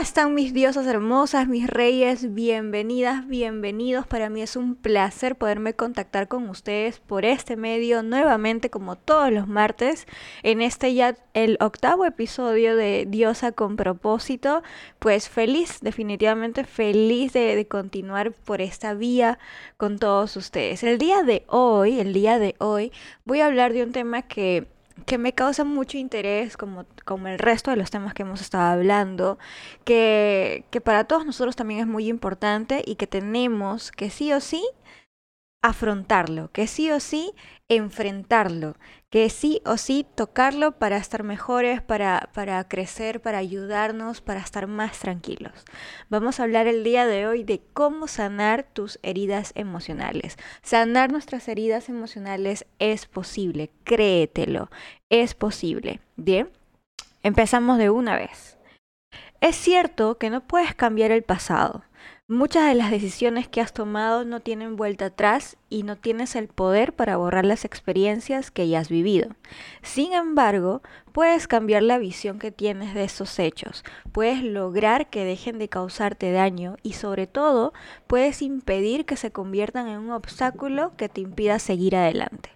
están mis diosas hermosas, mis reyes? Bienvenidas, bienvenidos. Para mí es un placer poderme contactar con ustedes por este medio nuevamente como todos los martes en este ya el octavo episodio de Diosa con propósito. Pues feliz, definitivamente feliz de, de continuar por esta vía con todos ustedes. El día de hoy, el día de hoy voy a hablar de un tema que que me causa mucho interés, como, como el resto de los temas que hemos estado hablando, que, que para todos nosotros también es muy importante y que tenemos que sí o sí afrontarlo, que sí o sí enfrentarlo, que sí o sí tocarlo para estar mejores, para, para crecer, para ayudarnos, para estar más tranquilos. Vamos a hablar el día de hoy de cómo sanar tus heridas emocionales. Sanar nuestras heridas emocionales es posible, créetelo, es posible. Bien, empezamos de una vez. Es cierto que no puedes cambiar el pasado Muchas de las decisiones que has tomado no tienen vuelta atrás y no tienes el poder para borrar las experiencias que ya has vivido. Sin embargo, puedes cambiar la visión que tienes de esos hechos, puedes lograr que dejen de causarte daño y sobre todo puedes impedir que se conviertan en un obstáculo que te impida seguir adelante.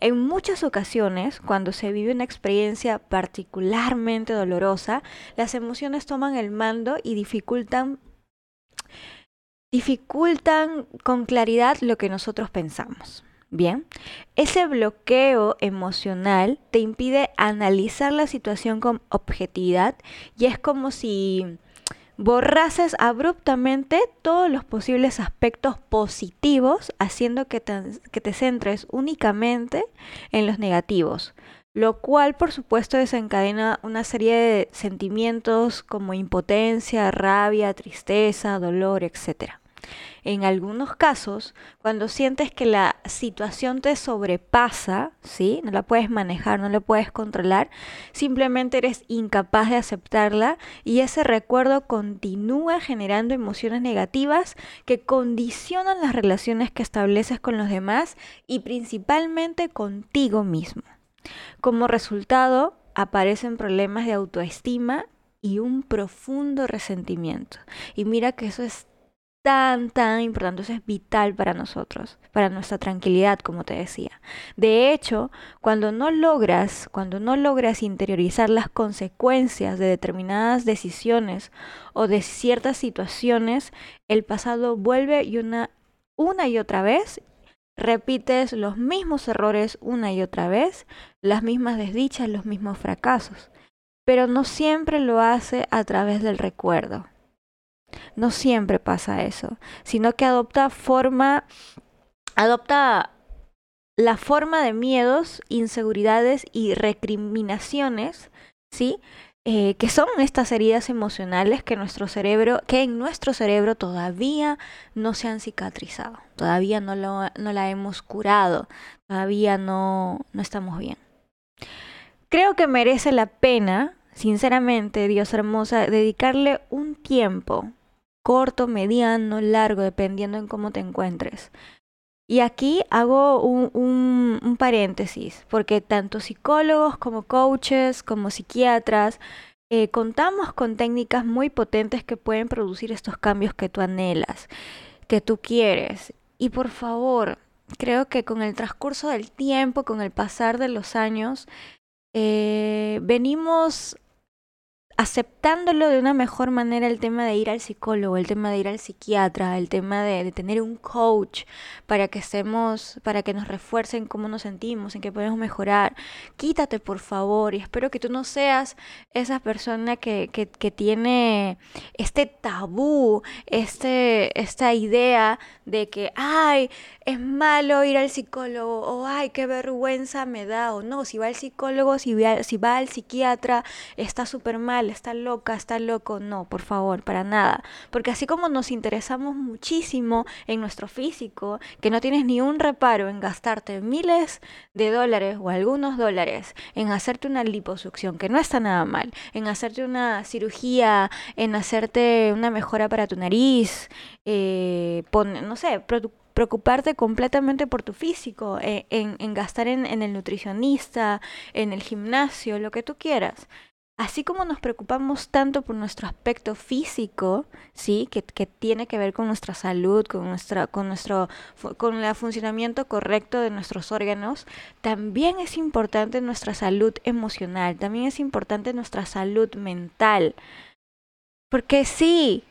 En muchas ocasiones, cuando se vive una experiencia particularmente dolorosa, las emociones toman el mando y dificultan dificultan con claridad lo que nosotros pensamos. Bien, ese bloqueo emocional te impide analizar la situación con objetividad y es como si borrases abruptamente todos los posibles aspectos positivos, haciendo que te, que te centres únicamente en los negativos, lo cual por supuesto desencadena una serie de sentimientos como impotencia, rabia, tristeza, dolor, etc. En algunos casos, cuando sientes que la situación te sobrepasa, ¿sí? No la puedes manejar, no la puedes controlar, simplemente eres incapaz de aceptarla y ese recuerdo continúa generando emociones negativas que condicionan las relaciones que estableces con los demás y principalmente contigo mismo. Como resultado, aparecen problemas de autoestima y un profundo resentimiento. Y mira que eso es tan, tan importante, eso es vital para nosotros, para nuestra tranquilidad, como te decía. De hecho, cuando no logras, cuando no logras interiorizar las consecuencias de determinadas decisiones o de ciertas situaciones, el pasado vuelve y una, una y otra vez repites los mismos errores una y otra vez, las mismas desdichas, los mismos fracasos. Pero no siempre lo hace a través del recuerdo. No siempre pasa eso, sino que adopta forma, adopta la forma de miedos, inseguridades y recriminaciones, ¿sí? Eh, que son estas heridas emocionales que nuestro cerebro, que en nuestro cerebro todavía no se han cicatrizado, todavía no, lo, no la hemos curado, todavía no, no estamos bien. Creo que merece la pena, sinceramente, Dios hermosa, dedicarle un tiempo corto, mediano, largo, dependiendo en cómo te encuentres. Y aquí hago un, paréntesis, porque tanto psicólogos como coaches, como psiquiatras, eh, contamos con técnicas muy potentes que pueden producir estos cambios que tú anhelas, que tú quieres. Y por favor, creo que con el transcurso del tiempo, con el pasar de los años, eh, venimos aceptándolo de una mejor manera el tema de ir al psicólogo, el tema de ir al psiquiatra, el tema de, tener un coach para que estemos, para que nos refuercen cómo nos sentimos, en qué podemos mejorar. Quítate por favor y espero que tú no seas esa persona que, que, que tiene este tabú, este, esta idea de que, ay, es malo ir al psicólogo, o ay, qué vergüenza me da, o no, si va al psicólogo, si va, si va al psiquiatra, está súper mal, está loca, está loco, no, por favor, para nada. Porque así como nos interesamos muchísimo en nuestro físico, que no tienes ni un reparo en gastarte miles de dólares o algunos dólares en hacerte una liposucción, que no está nada mal, en hacerte una cirugía, en hacerte una mejora para tu nariz, eh, no sé, preocuparte completamente por tu físico, eh, en, gastar en, en, el nutricionista, en el gimnasio, lo que tú quieras. Así como nos preocupamos tanto por nuestro aspecto físico, ¿sí? Que, tiene que ver con nuestra salud, con, nuestra, con, nuestro, con el funcionamiento correcto de nuestros órganos, también es importante nuestra salud emocional, también es importante nuestra salud mental. Porque sí,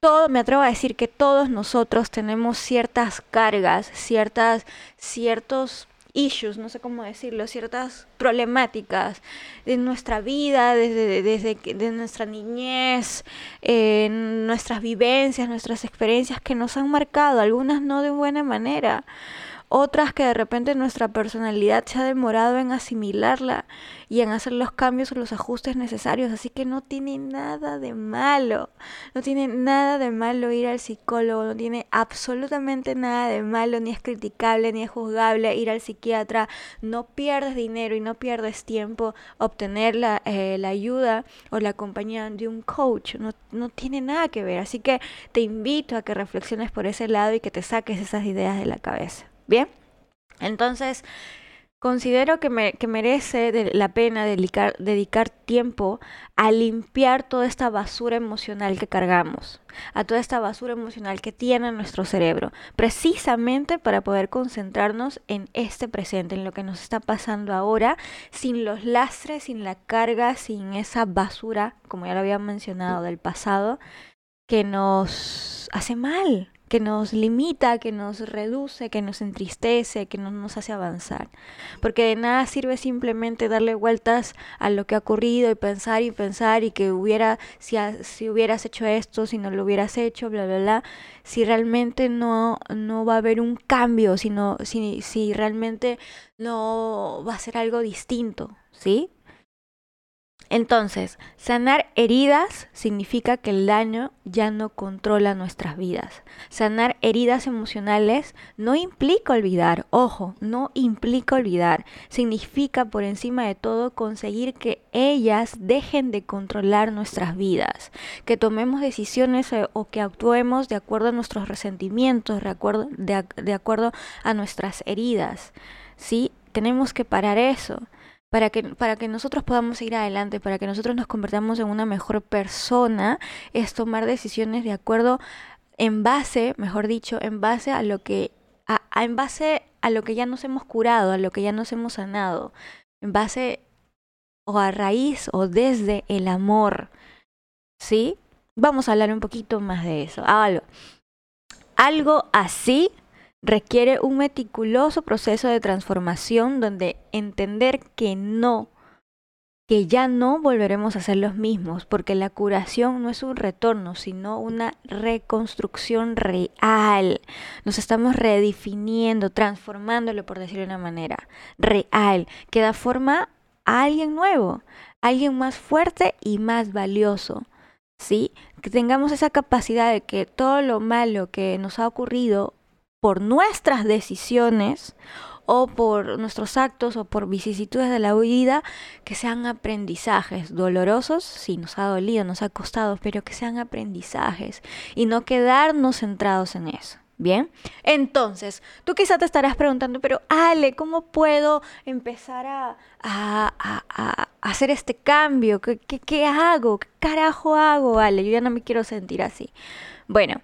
todo, me atrevo a decir que todos nosotros tenemos ciertas cargas, ciertas, ciertos issues, no sé cómo decirlo, ciertas problemáticas de nuestra vida, desde, desde nuestra niñez, nuestras vivencias, nuestras experiencias que nos han marcado, algunas no de buena manera otras que de repente nuestra personalidad se ha demorado en asimilarla y en hacer los cambios o los ajustes necesarios. Así que no tiene nada de malo, no tiene nada de malo ir al psicólogo, no tiene absolutamente nada de malo, ni es criticable, ni es juzgable ir al psiquiatra. No pierdes dinero y no pierdes tiempo obtener la, eh, la ayuda o la compañía de un coach. No, no tiene nada que ver. Así que te invito a que reflexiones por ese lado y que te saques esas ideas de la cabeza. Bien, entonces considero que, me, que merece la pena dedicar, dedicar tiempo a limpiar toda esta basura emocional que cargamos, a toda esta basura emocional que tiene nuestro cerebro, precisamente para poder concentrarnos en este presente, en lo que nos está pasando ahora, sin los lastres, sin la carga, sin esa basura, como ya lo había mencionado, del pasado, que nos hace mal, que nos limita, que nos reduce, que nos entristece, que no nos hace avanzar. Porque de nada sirve simplemente darle vueltas a lo que ha ocurrido y pensar y pensar y que hubiera, si, si hubieras hecho esto, si no lo hubieras hecho, bla, bla, bla, si realmente no, no va a haber un cambio, sino, si, si realmente no va a ser algo distinto, ¿sí? Entonces, sanar heridas significa que el daño ya no controla nuestras vidas. Sanar heridas emocionales no implica olvidar, ojo, no implica olvidar. Significa por encima de todo conseguir que ellas dejen de controlar nuestras vidas, que tomemos decisiones eh, o que actuemos de acuerdo a nuestros resentimientos, de acuerdo, de, acuerdo a nuestras heridas. ¿Sí? Tenemos que parar eso para que, para que nosotros podamos ir adelante, para que nosotros nos convertamos en una mejor persona, es tomar decisiones de acuerdo en base, mejor dicho, en base a lo que, a, en base a lo que ya nos hemos curado, a lo que ya nos hemos sanado, en base o a raíz o desde el amor. ¿Sí? Vamos a hablar un poquito más de eso. Algo, algo así requiere un meticuloso proceso de transformación donde entender que no, que ya no volveremos a ser los mismos, porque la curación no es un retorno, sino una reconstrucción real. Nos estamos redefiniendo, transformándolo, por decirlo de una manera, real, que da forma a alguien nuevo, alguien más fuerte y más valioso. ¿Sí? Que tengamos esa capacidad de que todo lo malo que nos ha ocurrido por nuestras decisiones o por nuestros actos o por vicisitudes de la vida que sean aprendizajes dolorosos, sí, nos ha dolido, nos ha costado, pero que sean aprendizajes y no quedarnos centrados en eso. Bien, entonces, tú quizá te estarás preguntando, pero Ale, ¿cómo puedo empezar a, hacer este cambio? ¿Qué, ¿Qué, qué, hago? ¿Qué carajo hago, Ale? Yo ya no me quiero sentir así. Bueno,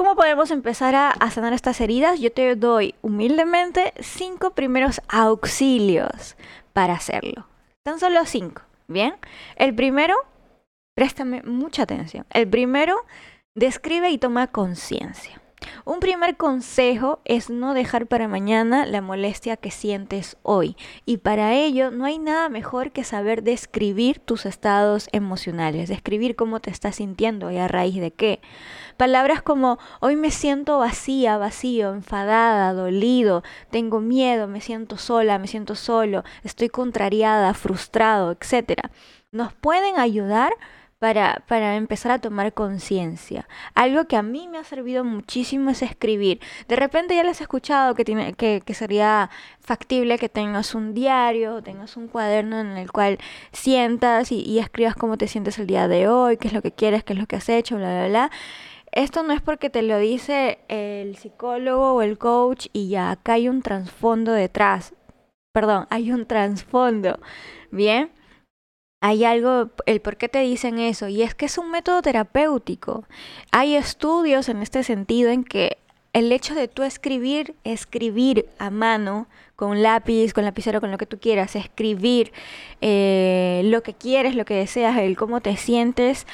¿Cómo podemos empezar a, sanar estas heridas? Yo te doy humildemente cinco primeros auxilios para hacerlo. Tan solo cinco, ¿bien? El primero, préstame mucha atención. El primero, describe y toma conciencia. Un primer consejo es no dejar para mañana la molestia que sientes hoy. Y para ello no hay nada mejor que saber describir tus estados emocionales, describir cómo te estás sintiendo y a raíz de qué. Palabras como hoy me siento vacía, vacío, enfadada, dolido, tengo miedo, me siento sola, me siento solo, estoy contrariada, frustrado, etc. Nos pueden ayudar para, para empezar a tomar conciencia. Algo que a mí me ha servido muchísimo es escribir. De repente ya les he escuchado que, tiene, que, que sería factible que tengas un diario, tengas un cuaderno en el cual sientas y, y escribas cómo te sientes el día de hoy, qué es lo que quieres, qué es lo que has hecho, bla, bla, bla. Esto no es porque te lo dice el psicólogo o el coach y ya, acá hay un trasfondo detrás. Perdón, hay un trasfondo. Bien. Hay algo, el por qué te dicen eso, y es que es un método terapéutico. Hay estudios en este sentido en que el hecho de tú escribir, escribir a mano, con lápiz, con lapicero, con lo que tú quieras, escribir eh, lo que quieres, lo que deseas, el cómo te sientes,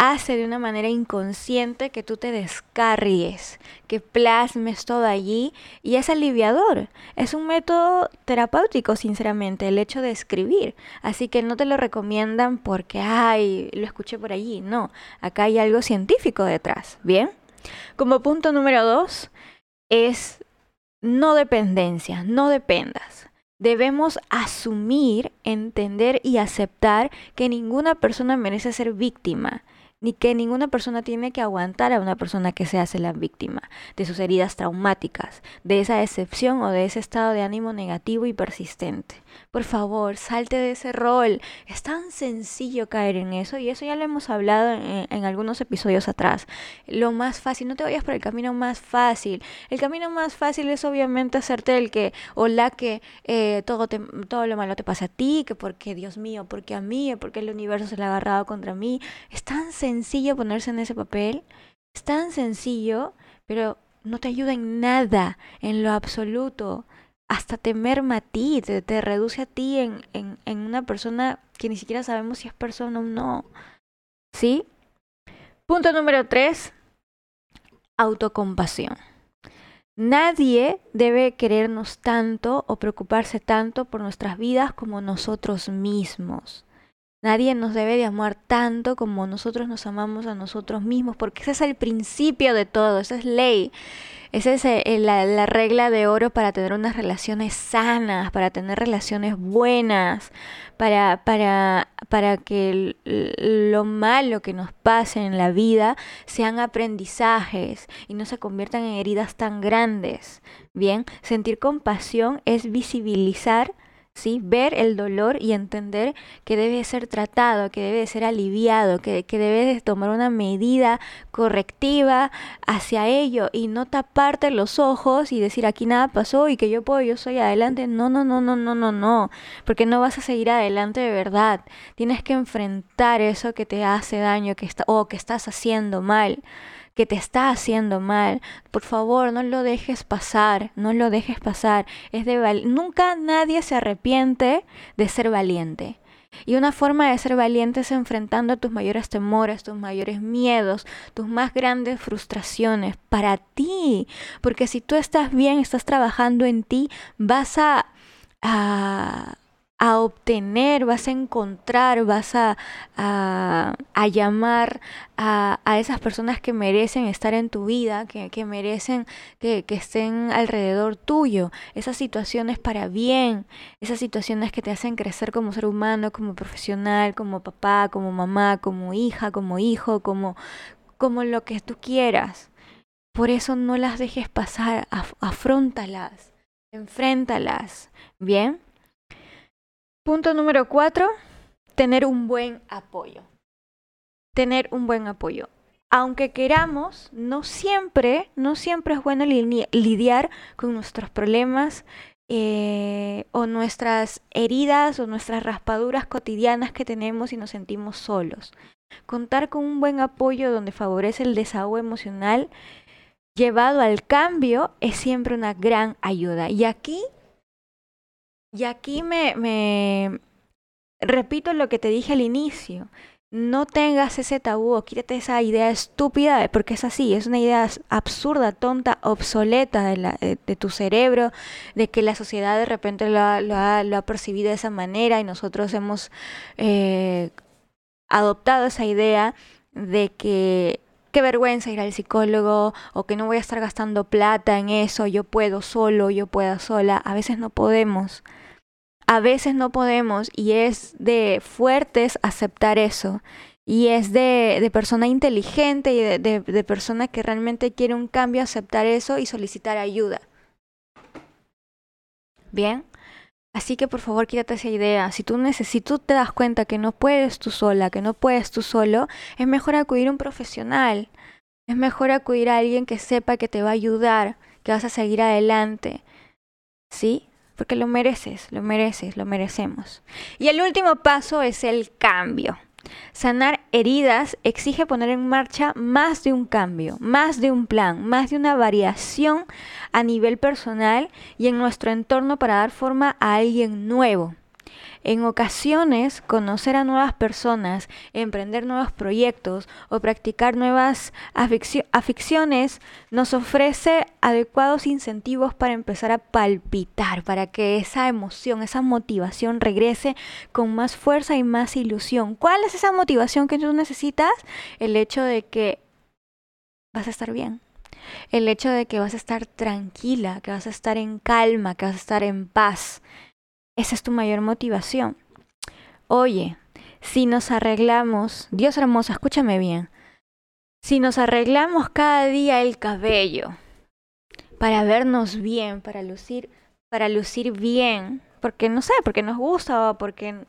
hace de una manera inconsciente que tú te descargues, que plasmes todo allí y es aliviador. Es un método terapéutico, sinceramente, el hecho de escribir. Así que no te lo recomiendan porque, ay, lo escuché por allí. No, acá hay algo científico detrás. Bien. Como punto número dos es no dependencia, no dependas. Debemos asumir, entender y aceptar que ninguna persona merece ser víctima ni que ninguna persona tiene que aguantar a una persona que se hace la víctima de sus heridas traumáticas, de esa decepción o de ese estado de ánimo negativo y persistente. Por favor, salte de ese rol. Es tan sencillo caer en eso y eso ya lo hemos hablado en, algunos episodios atrás. Lo más fácil, no te vayas por el camino más fácil. El camino más fácil es obviamente hacerte el que o la que eh, todo, todo lo malo te pasa a ti, que porque Dios mío, porque a mí, porque el universo se le ha agarrado contra mí. Es tan sencillo ponerse en ese papel. Es tan sencillo, pero no te ayuda en nada, en lo absoluto hasta te merma a ti, te, reduce a ti en, en, una persona que ni siquiera sabemos si es persona o no. ¿Sí? Punto número tres, autocompasión. Nadie debe querernos tanto o preocuparse tanto por nuestras vidas como nosotros mismos. Nadie nos debe de amar tanto como nosotros nos amamos a nosotros mismos, porque ese es el principio de todo, esa es ley. Esa es eh, la, regla de oro para tener unas relaciones sanas, para tener relaciones buenas, para, para, para que lo malo que nos pase en la vida sean aprendizajes y no se conviertan en heridas tan grandes. Bien, sentir compasión es visibilizar ¿sí? Ver el dolor y entender que debe ser tratado, que debe ser aliviado, que, que debe tomar una medida correctiva hacia ello y no taparte los ojos y decir aquí nada pasó y que yo puedo, yo soy adelante. No, no, no, no, no, no, no, porque no vas a seguir adelante de verdad. Tienes que enfrentar eso que te hace daño que está, o que estás haciendo mal que te está haciendo mal, por favor, no lo dejes pasar, no lo dejes pasar. Es de nunca nadie se arrepiente de ser valiente. Y una forma de ser valiente es enfrentando tus mayores temores, tus mayores miedos, tus más grandes frustraciones para ti. Porque si tú estás bien, estás trabajando en ti, vas a, a a obtener, vas a encontrar, vas a, a, llamar a, a, esas personas que merecen estar en tu vida, que, que merecen que, que, estén alrededor tuyo. Esas situaciones para bien, esas situaciones que te hacen crecer como ser humano, como profesional, como papá, como mamá, como hija, como hijo, como, como lo que tú quieras. Por eso no las dejes pasar, afrontalas, enfréntalas. ¿Bien? Punto número cuatro, tener un buen apoyo. Tener un buen apoyo. Aunque queramos, no siempre, no siempre es bueno lidiar con nuestros problemas eh, o nuestras heridas o nuestras raspaduras cotidianas que tenemos y nos sentimos solos. Contar con un buen apoyo donde favorece el desahogo emocional llevado al cambio es siempre una gran ayuda. Y aquí y aquí me, me repito lo que te dije al inicio. No tengas ese tabú quítate esa idea estúpida, porque es así, es una idea absurda, tonta, obsoleta de, tu cerebro, de que la sociedad de repente lo ha, lo ha, lo ha percibido de esa manera y nosotros hemos eh, adoptado esa idea de que qué vergüenza ir al psicólogo o que no voy a estar gastando plata en eso, yo puedo solo, yo puedo sola. A veces no podemos a veces no podemos y es de fuertes aceptar eso. Y es de, persona inteligente y de, de, persona que realmente quiere un cambio, aceptar eso y solicitar ayuda. Bien. Así que por favor quítate esa idea. Si tú, si tú te das cuenta que no puedes tú sola, que no puedes tú solo, es mejor acudir a un profesional. Es mejor acudir a alguien que sepa que te va a ayudar, que vas a seguir adelante. ¿Sí? Porque lo mereces, lo mereces, lo merecemos. Y el último paso es el cambio. Sanar heridas exige poner en marcha más de un cambio, más de un plan, más de una variación a nivel personal y en nuestro entorno para dar forma a alguien nuevo. En ocasiones, conocer a nuevas personas, emprender nuevos proyectos o practicar nuevas aficiones nos ofrece adecuados incentivos para empezar a palpitar, para que esa emoción, esa motivación regrese con más fuerza y más ilusión. ¿Cuál es esa motivación que tú necesitas? El hecho de que vas a estar bien. El hecho de que vas a estar tranquila, que vas a estar en calma, que vas a estar en paz. Esa es tu mayor motivación. Oye, si nos arreglamos, Dios hermoso, escúchame bien, si nos arreglamos cada día el cabello para vernos bien, para lucir, para lucir bien, porque no sé, porque nos gusta o porque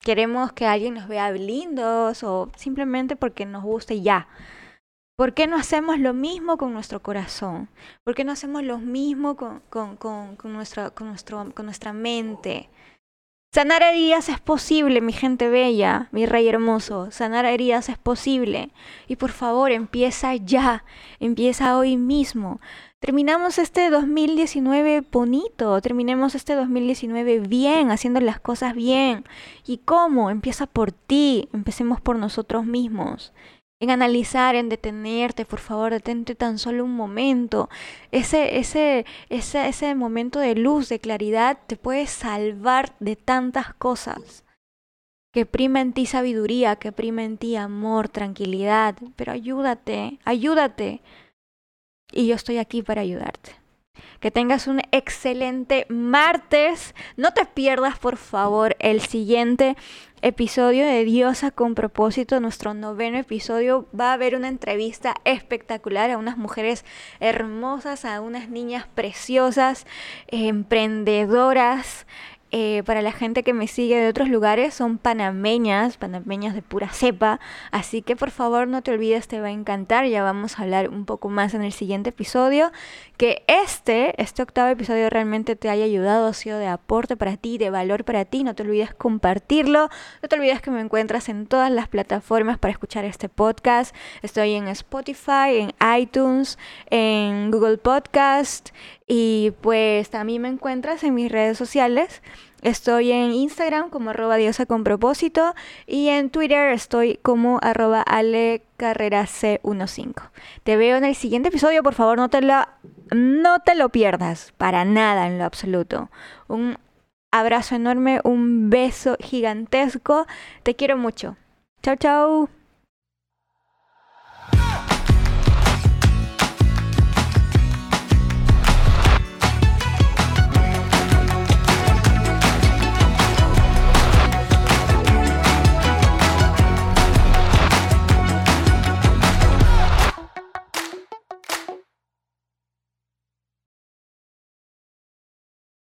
queremos que alguien nos vea lindos o simplemente porque nos gusta y ya. ¿Por qué no hacemos lo mismo con nuestro corazón? ¿Por qué no hacemos lo mismo con, con, con, con nuestra, nuestro, con nuestra mente? Sanar heridas es posible, mi gente bella, mi rey hermoso. Sanar heridas es posible. Y por favor, empieza ya. Empieza hoy mismo. Terminamos este 2019 bonito. Terminemos este 2019 bien, haciendo las cosas bien. ¿Y cómo? Empieza por ti. Empecemos por nosotros mismos en analizar, en detenerte, por favor, detente tan solo un momento. Ese, ese, ese, ese momento de luz, de claridad, te puede salvar de tantas cosas. Que prima en ti sabiduría, que prima en ti amor, tranquilidad, pero ayúdate, ayúdate. Y yo estoy aquí para ayudarte. Que tengas un excelente martes. No te pierdas, por favor, el siguiente episodio de Diosa con propósito, nuestro noveno episodio, va a haber una entrevista espectacular a unas mujeres hermosas, a unas niñas preciosas, emprendedoras, eh, para la gente que me sigue de otros lugares son panameñas, panameñas de pura cepa, así que por favor no te olvides, te va a encantar, ya vamos a hablar un poco más en el siguiente episodio, que este, este octavo episodio realmente te haya ayudado, ha sido de aporte para ti, de valor para ti, no te olvides compartirlo, no te olvides que me encuentras en todas las plataformas para escuchar este podcast, estoy en Spotify, en iTunes, en Google Podcast, y pues también me encuentras en mis redes sociales. Estoy en Instagram como arroba diosa con y en Twitter estoy como arroba alecarrerac15. Te veo en el siguiente episodio, por favor no te, lo, no te lo pierdas, para nada en lo absoluto. Un abrazo enorme, un beso gigantesco, te quiero mucho. Chao, chao.